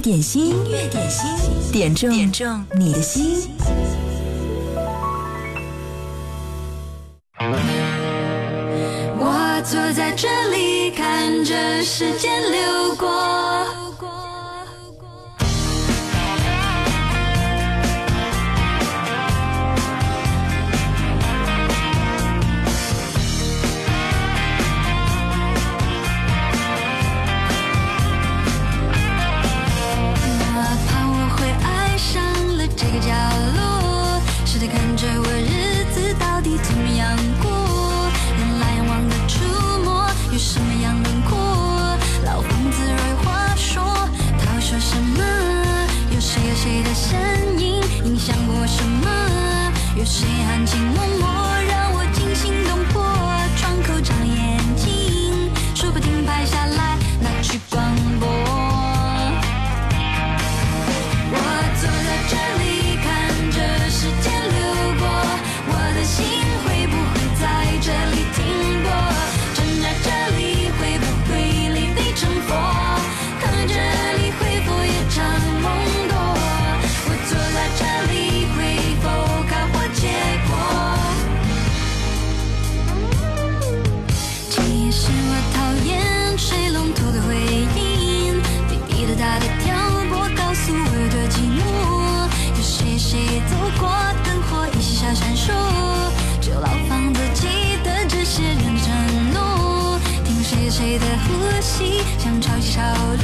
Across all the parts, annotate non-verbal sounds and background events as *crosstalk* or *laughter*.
点心，乐点心，点中点中你的心。我坐在这里，看着时间流过。有谁含情目？像潮起潮。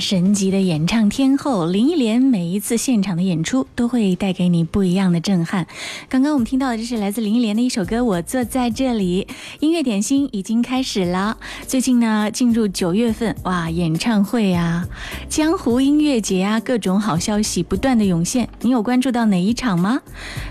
神级的演唱天后林忆莲，每一次现场的演出都会带给你不一样的震撼。刚刚我们听到的这是来自林忆莲的一首歌《我坐在这里》，音乐点心已经开始了。最近呢，进入九月份，哇，演唱会呀、江湖音乐节呀，各种好消息不断的涌现。你有关注到哪一场吗？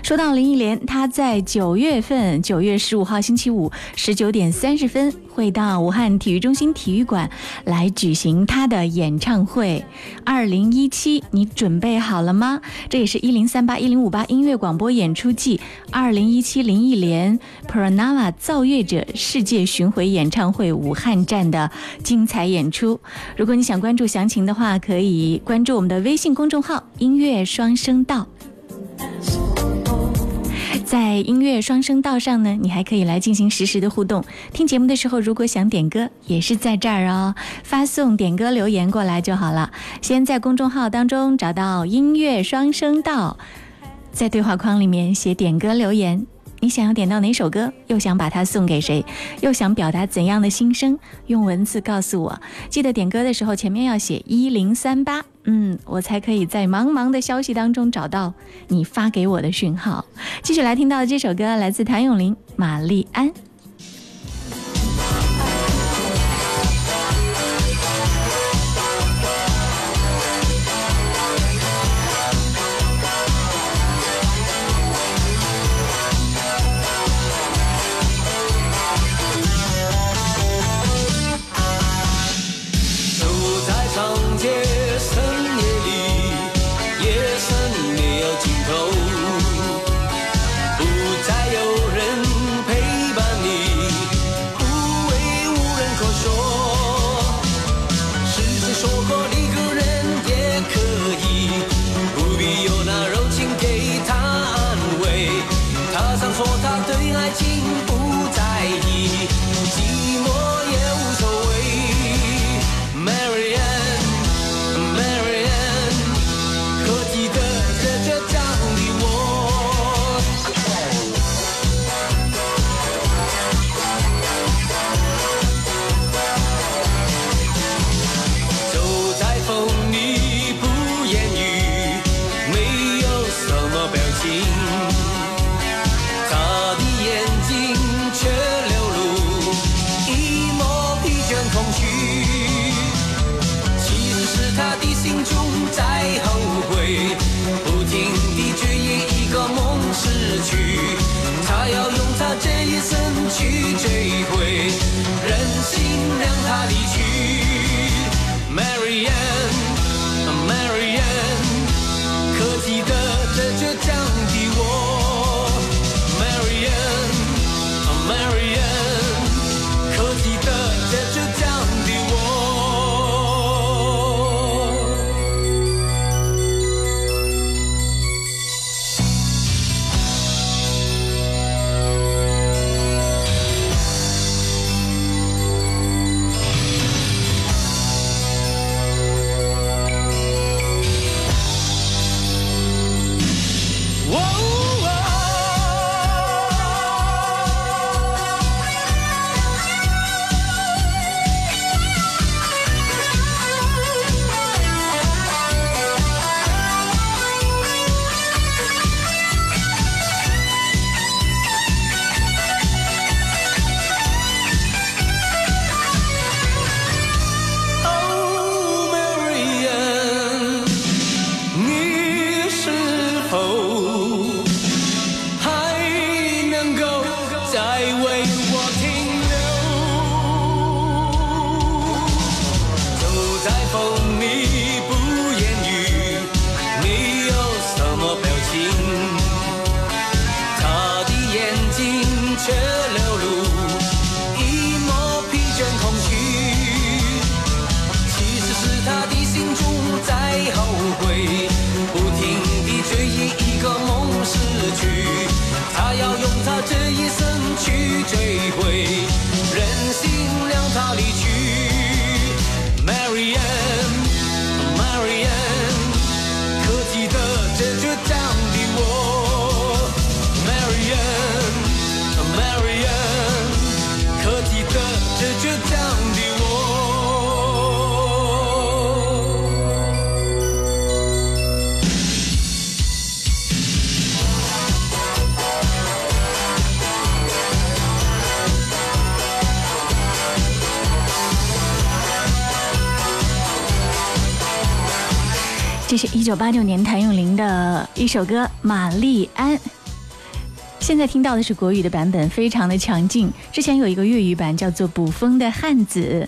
说到林忆莲，她在九月份，九月十五号星期五十九点三十分。会到武汉体育中心体育馆来举行他的演唱会。二零一七，你准备好了吗？这也是一零三八一零五八音乐广播演出季二零一七林忆莲 Pranava 造乐者世界巡回演唱会武汉站的精彩演出。如果你想关注详情的话，可以关注我们的微信公众号“音乐双声道”。在音乐双声道上呢，你还可以来进行实时的互动。听节目的时候，如果想点歌，也是在这儿哦，发送点歌留言过来就好了。先在公众号当中找到音乐双声道，在对话框里面写点歌留言。你想要点到哪首歌？又想把它送给谁？又想表达怎样的心声？用文字告诉我。记得点歌的时候前面要写一零三八，嗯，我才可以在茫茫的消息当中找到你发给我的讯号。继续来听到的这首歌来自谭咏麟《玛丽安》。去，他要用他这一生去追回人心让他离去。是一九八六年谭咏麟的一首歌《玛丽安》，现在听到的是国语的版本，非常的强劲。之前有一个粤语版叫做《捕风的汉子》，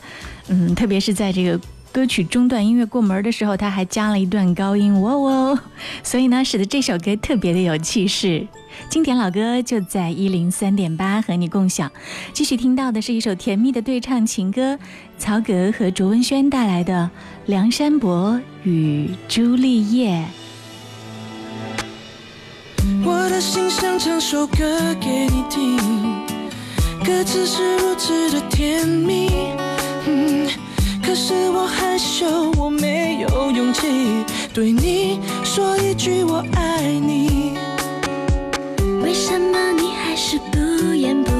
嗯，特别是在这个。歌曲中段音乐过门的时候，他还加了一段高音，哇哦！*laughs* 所以呢，使得这首歌特别的有气势。经典老歌就在一零三点八和你共享。继续听到的是一首甜蜜的对唱情歌，曹格和卓文萱带来的《梁山伯与朱丽叶》。我的心想唱首歌给你听，歌词是如此的甜蜜。可是我害羞，我没有勇气对你说一句我爱你。为什么你还是不言不语？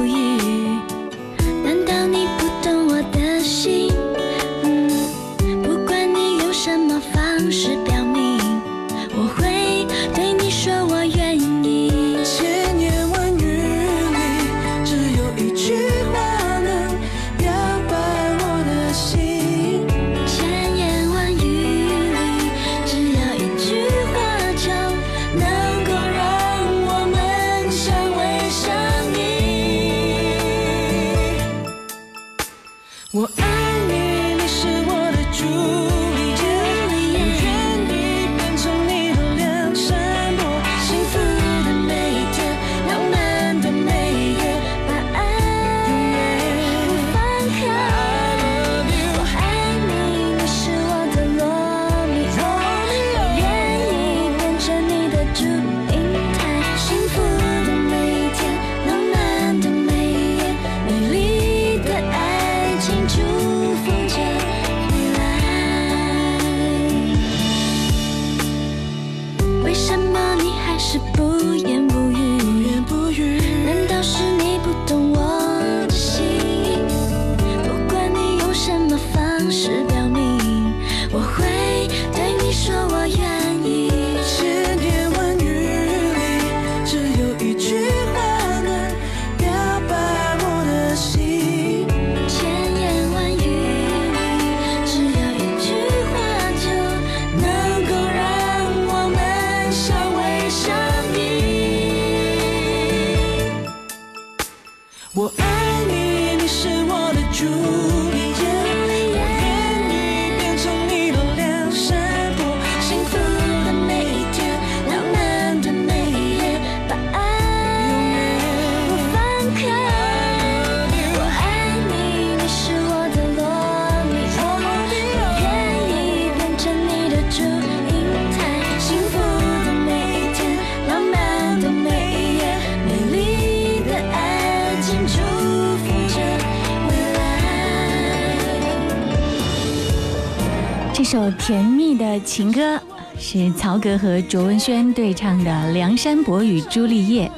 情歌是曹格和卓文萱对唱的《梁山伯与朱丽叶》，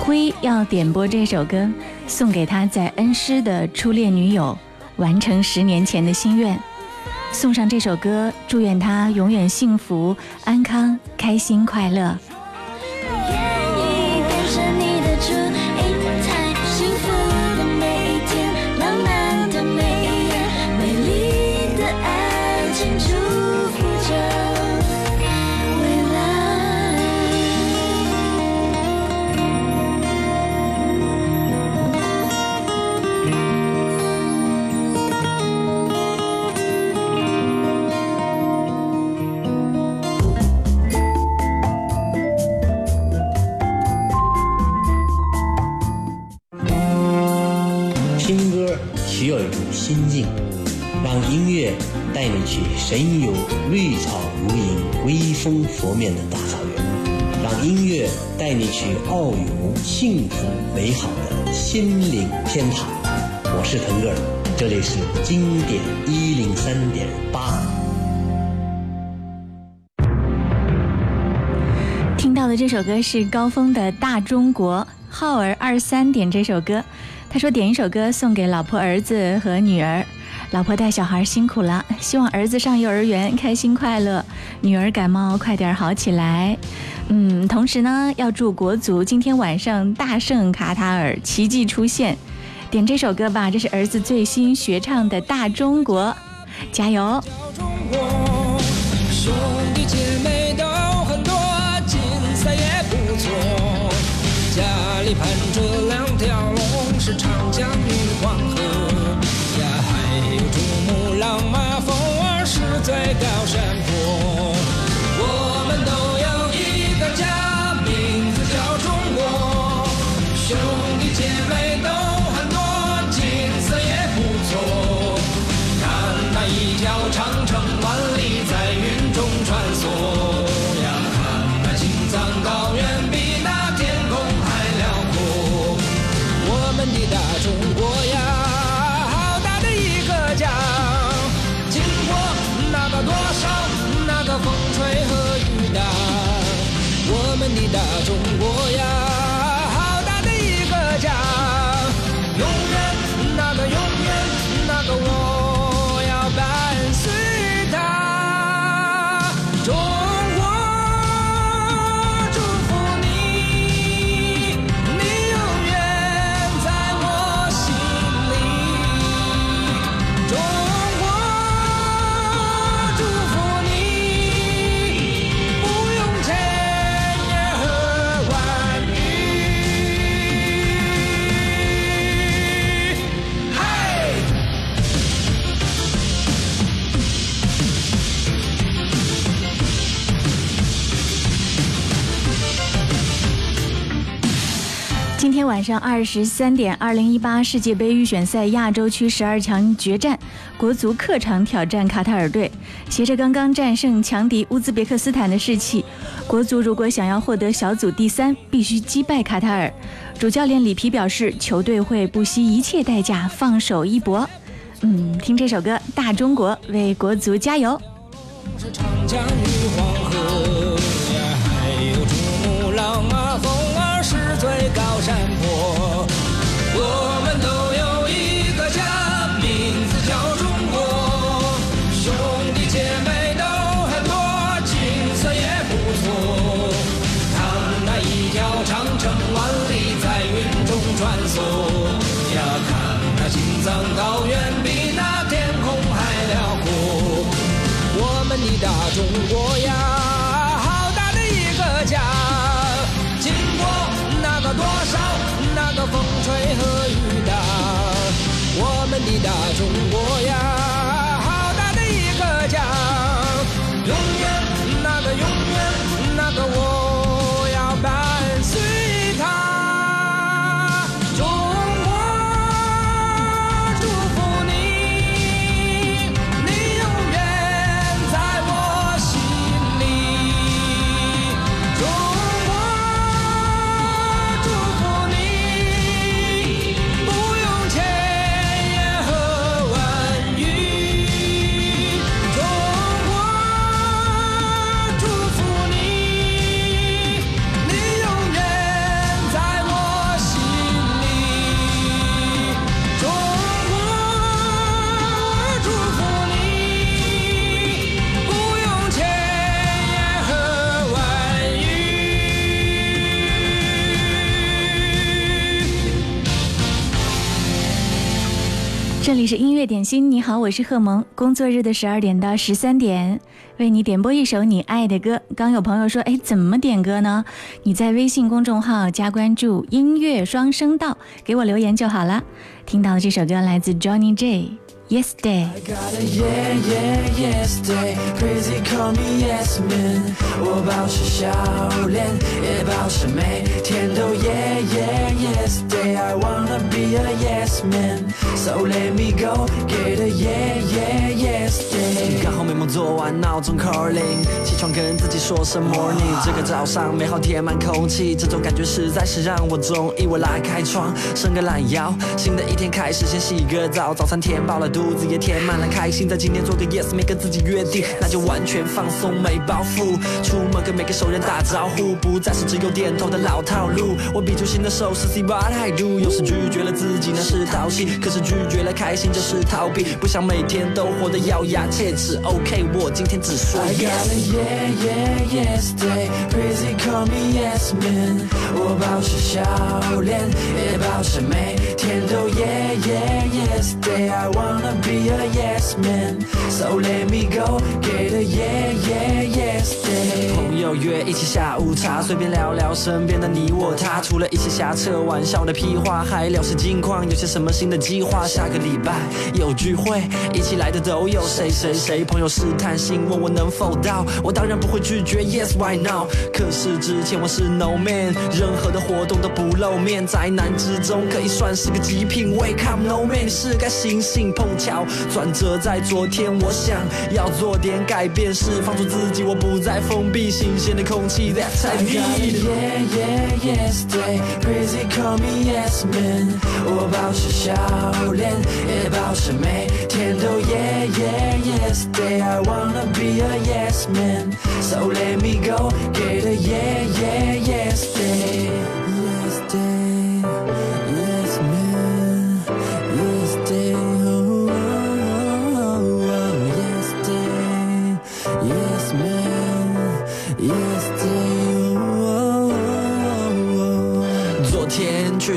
辉要点播这首歌，送给他在恩施的初恋女友，完成十年前的心愿。送上这首歌，祝愿他永远幸福安康、开心快乐。和面的大草原，让音乐带你去遨游幸福美好的心灵天堂。我是腾格尔，这里是经典一零三点八。听到的这首歌是高峰的《大中国》，浩儿二三点这首歌，他说点一首歌送给老婆、儿子和女儿。老婆带小孩辛苦了，希望儿子上幼儿园开心快乐，女儿感冒快点好起来。嗯，同时呢，要祝国足今天晚上大胜卡塔尔，奇迹出现。点这首歌吧，这是儿子最新学唱的《大中国》，加油！长江。晚上二十三点，二零一八世界杯预选赛亚洲区十二强决战，国足客场挑战卡塔尔队。携着刚刚战胜强敌乌兹别克斯坦的士气，国足如果想要获得小组第三，必须击败卡塔尔。主教练里皮表示，球队会不惜一切代价放手一搏。嗯，听这首歌《大中国》，为国足加油。这是音乐点心，你好，我是贺萌。工作日的十二点到十三点，为你点播一首你爱的歌。刚有朋友说，哎，怎么点歌呢？你在微信公众号加关注“音乐双声道”，给我留言就好了。听到的这首歌来自 Johnny J。Yes t e r day。刚好美梦做完，闹钟 calling，起床跟自己说声 morning。这个早上美好填满空气，这种感觉实在是让我中意。我拉开窗，伸个懒腰，新的一天开始，先洗个澡，早餐填饱了肚。肚子也填满了开心，在今天做个 yes 没跟自己约定，那就完全放松没包袱。出门跟每个熟人打招呼，不再是只有点头的老套路。我比出新的手势，see what I do？有时拒绝了自己那是淘气，可是拒绝了开心就是逃避。不想每天都活得咬牙切齿。OK，我今天只说 yes。I got yeah yeah yes day，crazy call me yes man。我保持笑脸，也保持每天都 yeah yeah yes day。I want。wanna a be yes let me get yeah yeah yes So man go 朋友约一起下午茶，随便聊聊身边的你我他。除了一些瞎扯玩笑的屁话，还聊些近况，有些什么新的计划？下个礼拜有聚会，一起来的都有谁谁谁？朋友试探性问我能否到，我当然不会拒绝。Yes, why not？可是之前我是 No man，任何的活动都不露面，宅男之中可以算是个极品。w e c o m e No man，是该醒醒碰。巧转折在昨天，我想要做点改变，释放出自己，我不再封闭，新鲜的空气。That's I need. yeah yeah yesterday，crazy call me yes man，我保持笑脸，也保持每天都 yeah yeah yesterday，I wanna be a yes man，so let me go get a yeah yeah yesterday。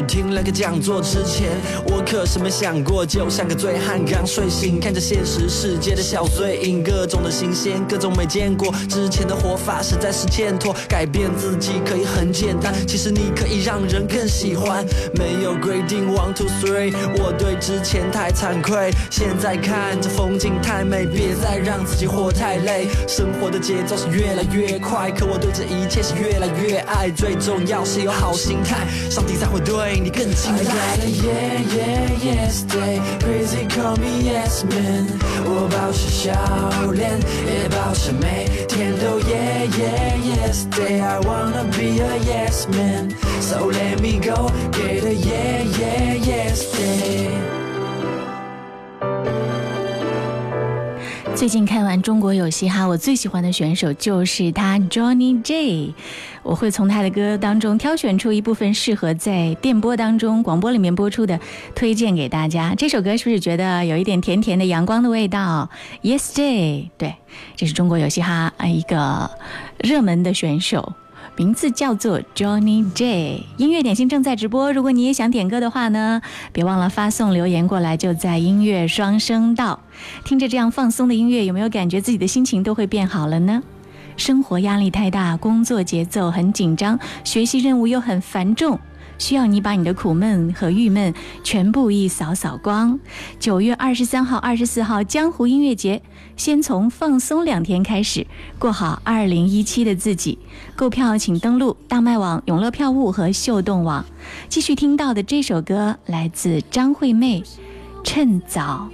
听了个讲座之前，我可是没想过，就像个醉汉刚睡醒，看着现实世界的小碎影，各种的新鲜，各种没见过，之前的活法实在是欠妥。改变自己可以很简单，其实你可以让人更喜欢。没有 *laughs* 规定 one two three，我对之前太惭愧。现在看着风景太美，别再让自己活太累。生活的节奏是越来越快，可我对这一切是越来越爱。最重要是有好心态，上帝才会对。最近看完《中国有嘻哈》，我最喜欢的选手就是他，Johnny J。我会从他的歌当中挑选出一部分适合在电波当中、广播里面播出的，推荐给大家。这首歌是不是觉得有一点甜甜的阳光的味道？Yes t e r Day，对，这是中国有嘻哈啊一个热门的选手，名字叫做 Johnny J。音乐点心正在直播，如果你也想点歌的话呢，别忘了发送留言过来，就在音乐双声道。听着这样放松的音乐，有没有感觉自己的心情都会变好了呢？生活压力太大，工作节奏很紧张，学习任务又很繁重，需要你把你的苦闷和郁闷全部一扫扫光。九月二十三号、二十四号，江湖音乐节，先从放松两天开始，过好二零一七的自己。购票请登录大麦网、永乐票务和秀动网。继续听到的这首歌来自张惠妹，《趁早》。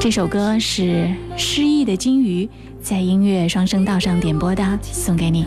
这首歌是失意的金鱼在音乐双声道上点播的，送给你。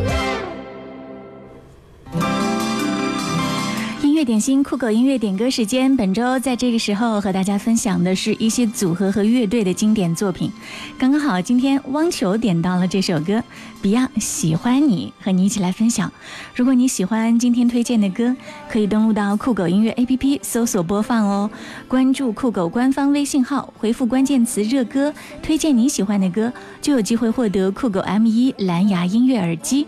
点心酷狗音乐点歌时间，本周在这个时候和大家分享的是一些组合和乐队的经典作品。刚刚好，今天汪球点到了这首歌《Beyond 喜欢你》，和你一起来分享。如果你喜欢今天推荐的歌，可以登录到酷狗音乐 APP 搜索播放哦。关注酷狗官方微信号，回复关键词“热歌”，推荐你喜欢的歌，就有机会获得酷狗 M1 蓝牙音乐耳机。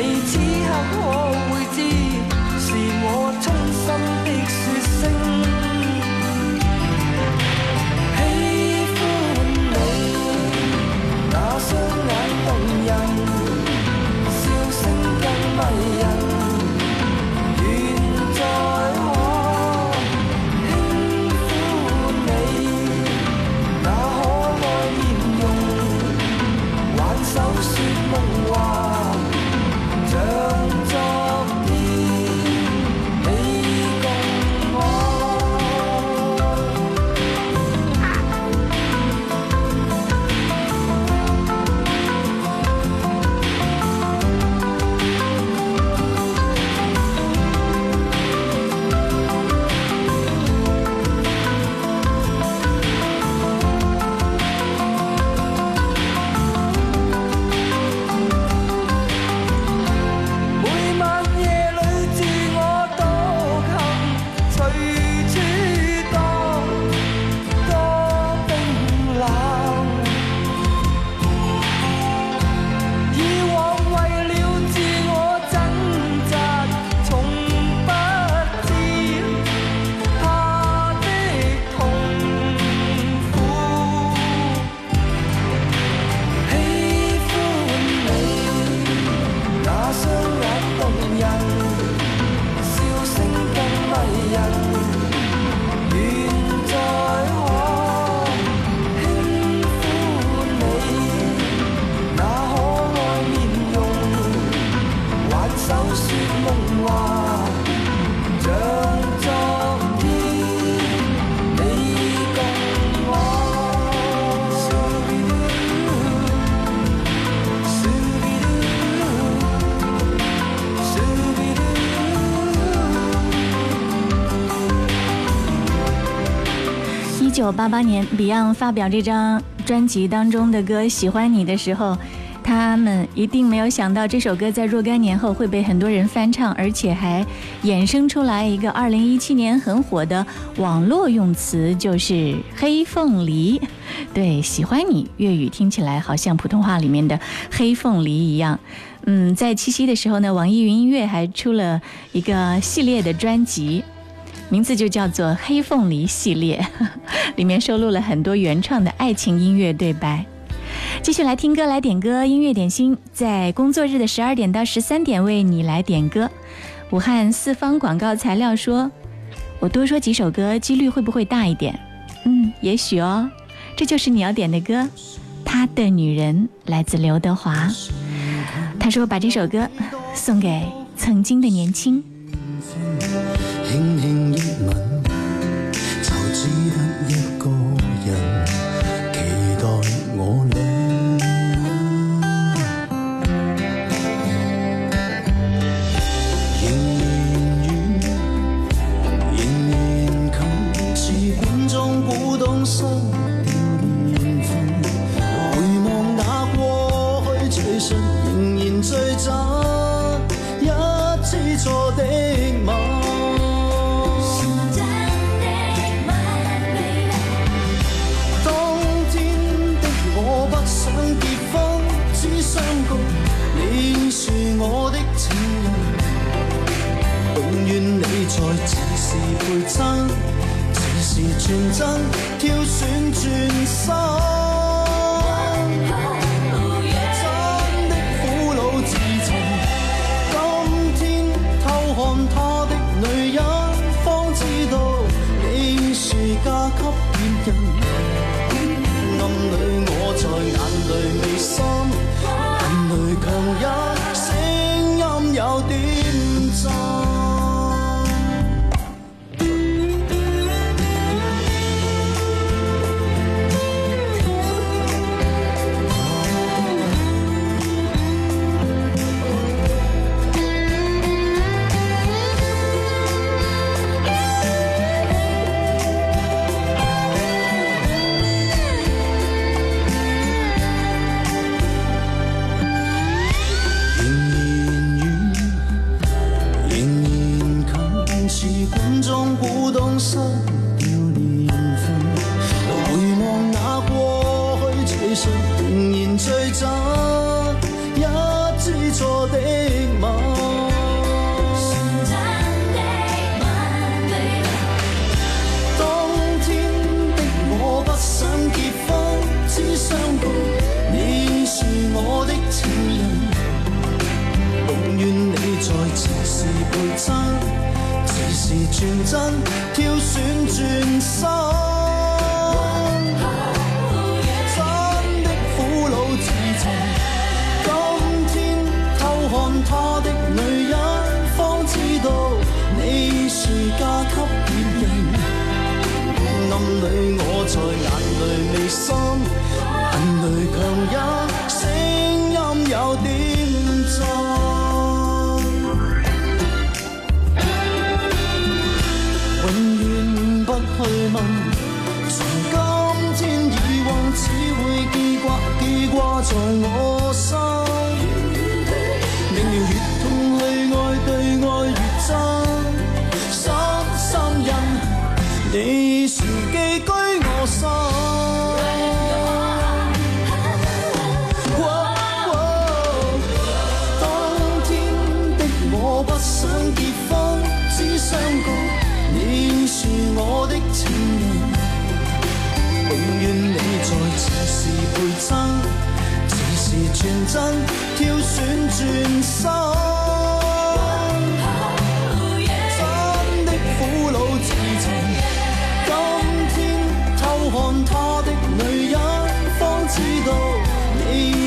你此刻可会知，是我衷心的说声喜欢你，那双眼动人，笑声更迷人。八八年，Beyond 发表这张专辑当中的歌《喜欢你》的时候，他们一定没有想到这首歌在若干年后会被很多人翻唱，而且还衍生出来一个二零一七年很火的网络用词，就是“黑凤梨”。*laughs* 对，喜欢你粤语听起来好像普通话里面的“黑凤梨”一样。嗯，在七夕的时候呢，网易云音乐还出了一个系列的专辑。名字就叫做《黑凤梨》系列，*laughs* 里面收录了很多原创的爱情音乐对白。继续来听歌，来点歌，音乐点心，在工作日的十二点到十三点为你来点歌。武汉四方广告材料说：“我多说几首歌，几率会不会大一点？”嗯，也许哦。这就是你要点的歌，《他的女人》来自刘德华。他说：“把这首歌送给曾经的年轻。”轻轻一吻，就只得一个人期待我俩。仍然远，仍然近，似光中古董你是我的情人，永远你在，只是陪衬，只是传真，挑选转身。有全真挑选，转身。真的苦恼自寻。今天偷看他的女人，方知道你是嫁给别人。暗里我在眼泪未心，眼泪强忍。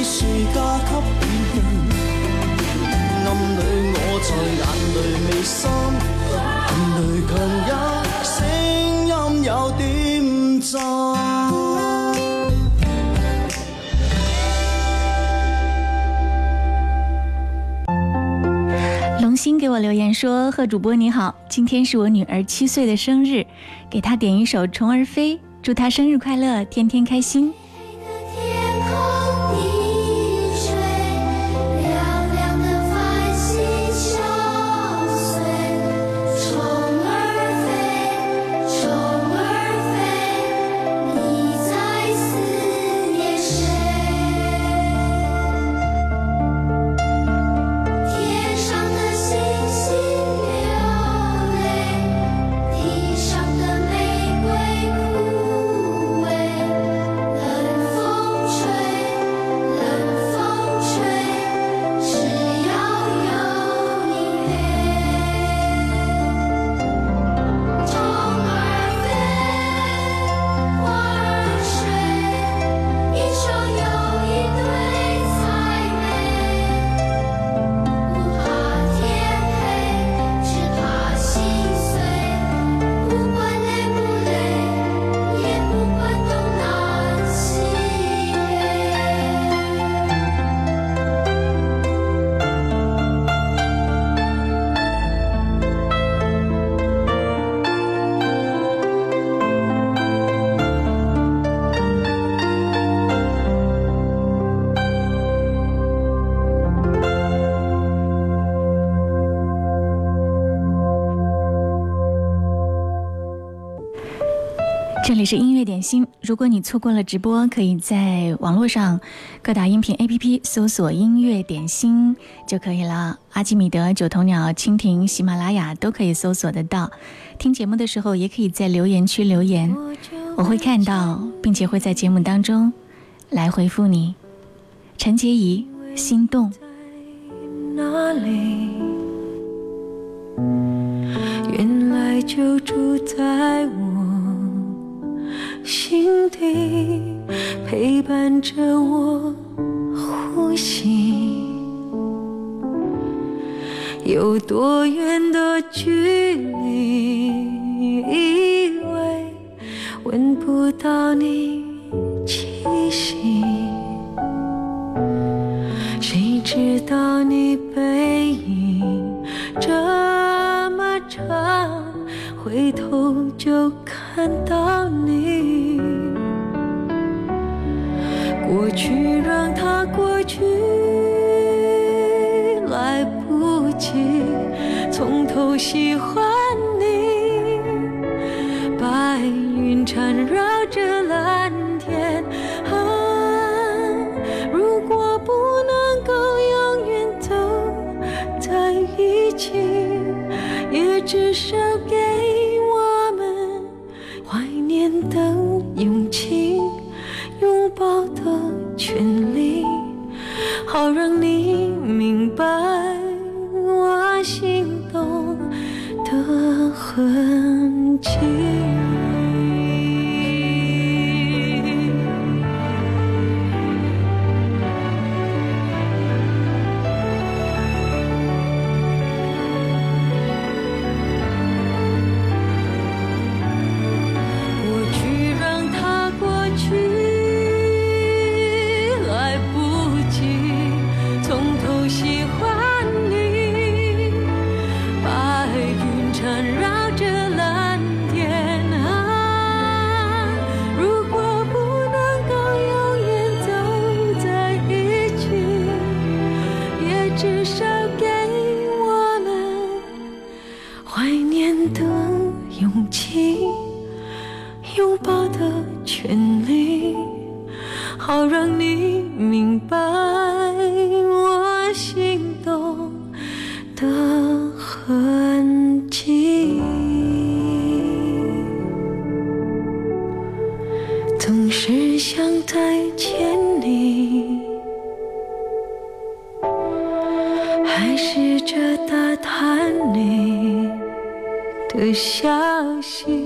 谁家级别的暗里我在眼泪未心眼泪同样声音有点重龙星给我留言说贺主播你好今天是我女儿七岁的生日给她点一首虫儿飞祝她生日快乐天天开心是音乐点心。如果你错过了直播，可以在网络上各大音频 APP 搜索“音乐点心”就可以了。阿基米德、九头鸟、蜻蜓、喜马拉雅都可以搜索得到。听节目的时候，也可以在留言区留言，我会看到，并且会在节目当中来回复你。陈洁仪，《心动》。原来就住在我。心底陪伴着我呼吸，有多远的距离？以为闻不到你气息，谁知道你背影这么长？回头就看到你，过去让它过去，来不及，从头喜欢。拥抱的权利，好让你明白我心动的痕迹。总是想再见你，还试着打探你的消息。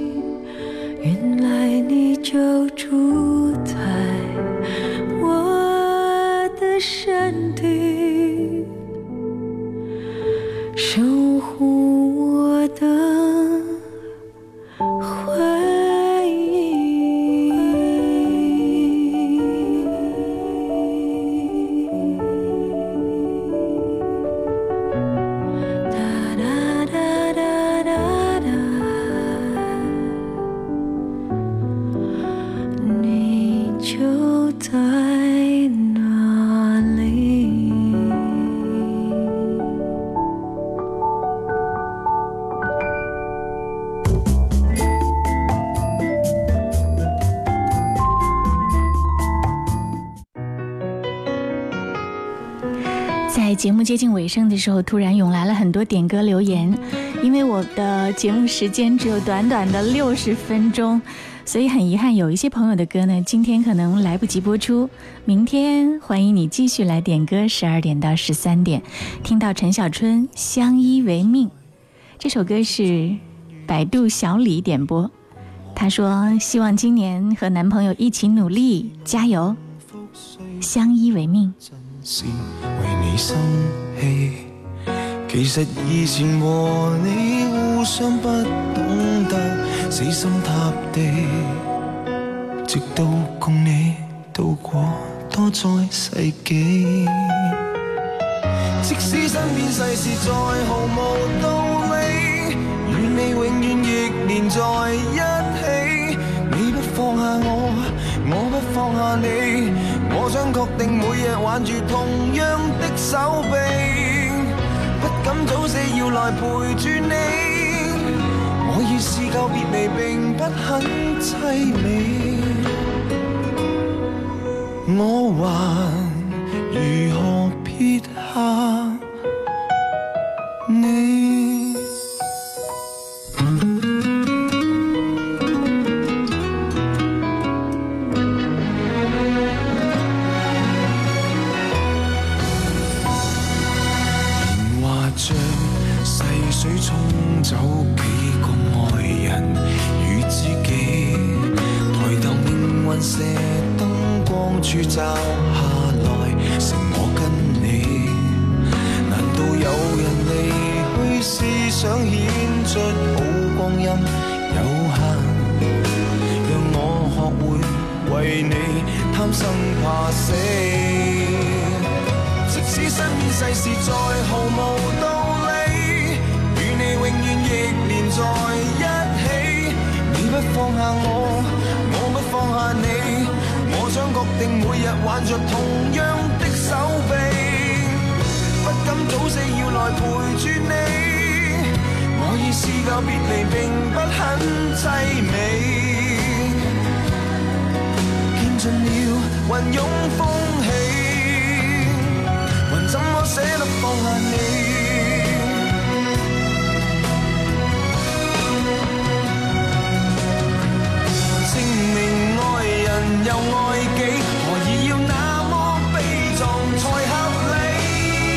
时候突然涌来了很多点歌留言，因为我的节目时间只有短短的六十分钟，所以很遗憾有一些朋友的歌呢今天可能来不及播出。明天欢迎你继续来点歌，十二点到十三点，听到陈小春《相依为命》这首歌是百度小李点播，他说希望今年和男朋友一起努力，加油。相依为命。其实以前和你互相不懂得死心塌地，直到共你渡过多载世纪。即使身边世事再毫无道理，与你永远亦连在一起。你不放下我，我不放下你，我想确定每日挽住同样的手臂。早死要来陪住你，我已视告别离并不很凄美，我还如何撇下你？再毫无道理，与你永远亦连在一起。你不放下我，我不放下你。我想决定每日挽着同样的手臂，不敢早死要来陪住你。我已试够别离，并不很凄美，倾尽了云涌风。舍得放下你，证明爱人又爱己，何以要那么悲壮才合理？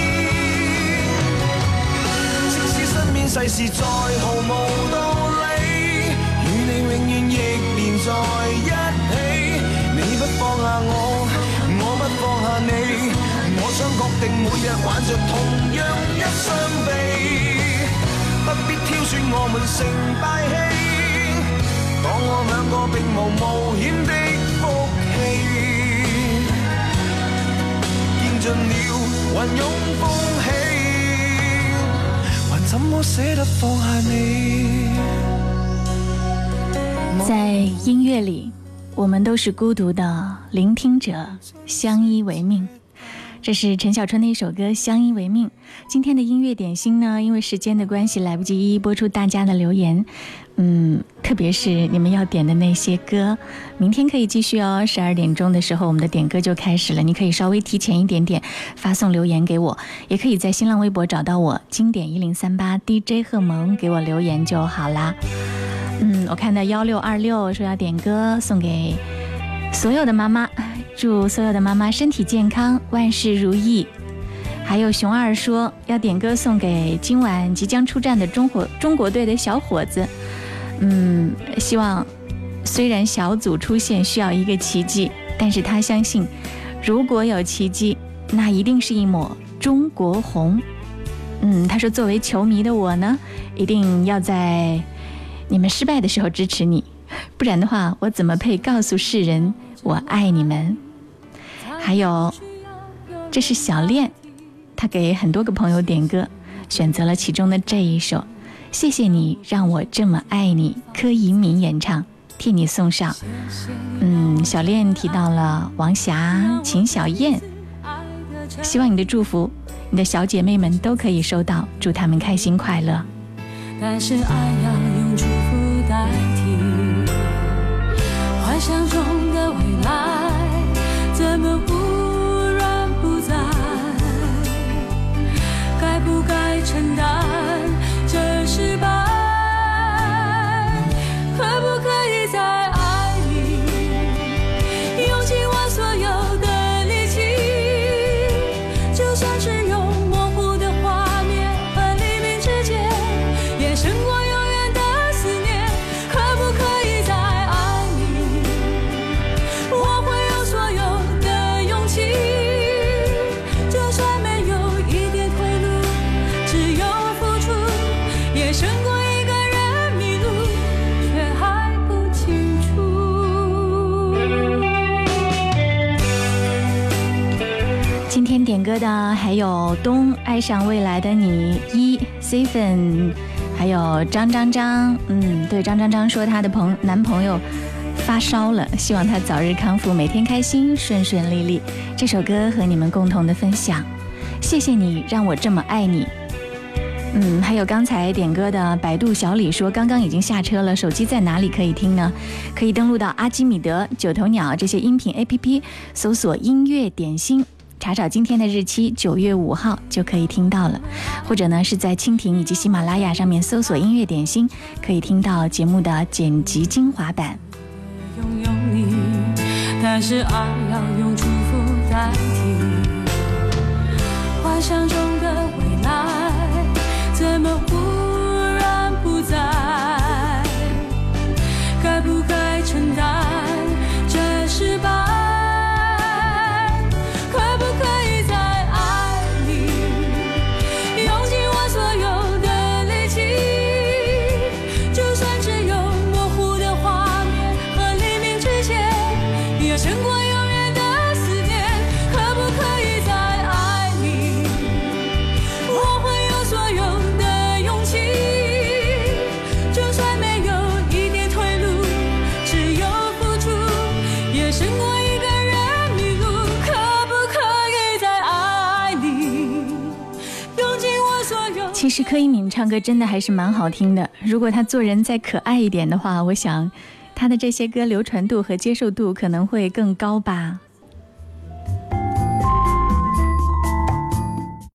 即使身边世事再毫无道理，与你永远亦连在。定每日挽着同样一双臂，不必挑选我们成败戏。当我两个并无冒险的福气，见尽了云涌风起，还怎么舍得放下你？在音乐里，我们都是孤独的聆听者，相依为命。这是陈小春的一首歌《相依为命》。今天的音乐点心呢，因为时间的关系，来不及一一播出大家的留言，嗯，特别是你们要点的那些歌，明天可以继续哦。十二点钟的时候，我们的点歌就开始了，你可以稍微提前一点点发送留言给我，也可以在新浪微博找到我“经典一零三八 DJ 贺萌”，给我留言就好啦。嗯，我看到幺六二六说要点歌，送给所有的妈妈。祝所有的妈妈身体健康，万事如意。还有熊二说要点歌送给今晚即将出战的中国中国队的小伙子。嗯，希望虽然小组出线需要一个奇迹，但是他相信，如果有奇迹，那一定是一抹中国红。嗯，他说作为球迷的我呢，一定要在你们失败的时候支持你，不然的话，我怎么配告诉世人我爱你们？还有，这是小恋，他给很多个朋友点歌，选择了其中的这一首，谢谢你让我这么爱你，柯以敏演唱，替你送上。嗯，小恋提到了王霞、秦小燕，希望你的祝福，你的小姐妹们都可以收到，祝她们开心快乐。但是爱要歌的还有东爱上未来的你一 C 粉，还有张张张，嗯，对，张张张说她的朋男朋友发烧了，希望他早日康复，每天开心，顺顺利利。这首歌和你们共同的分享，谢谢你让我这么爱你。嗯，还有刚才点歌的百度小李说，刚刚已经下车了，手机在哪里可以听呢？可以登录到阿基米德、九头鸟这些音频 APP，搜索音乐点心。查找今天的日期九月五号就可以听到了，或者呢是在蜻蜓以及喜马拉雅上面搜索音乐点心，可以听到节目的剪辑精华版。是柯以敏唱歌真的还是蛮好听的。如果她做人再可爱一点的话，我想，她的这些歌流传度和接受度可能会更高吧。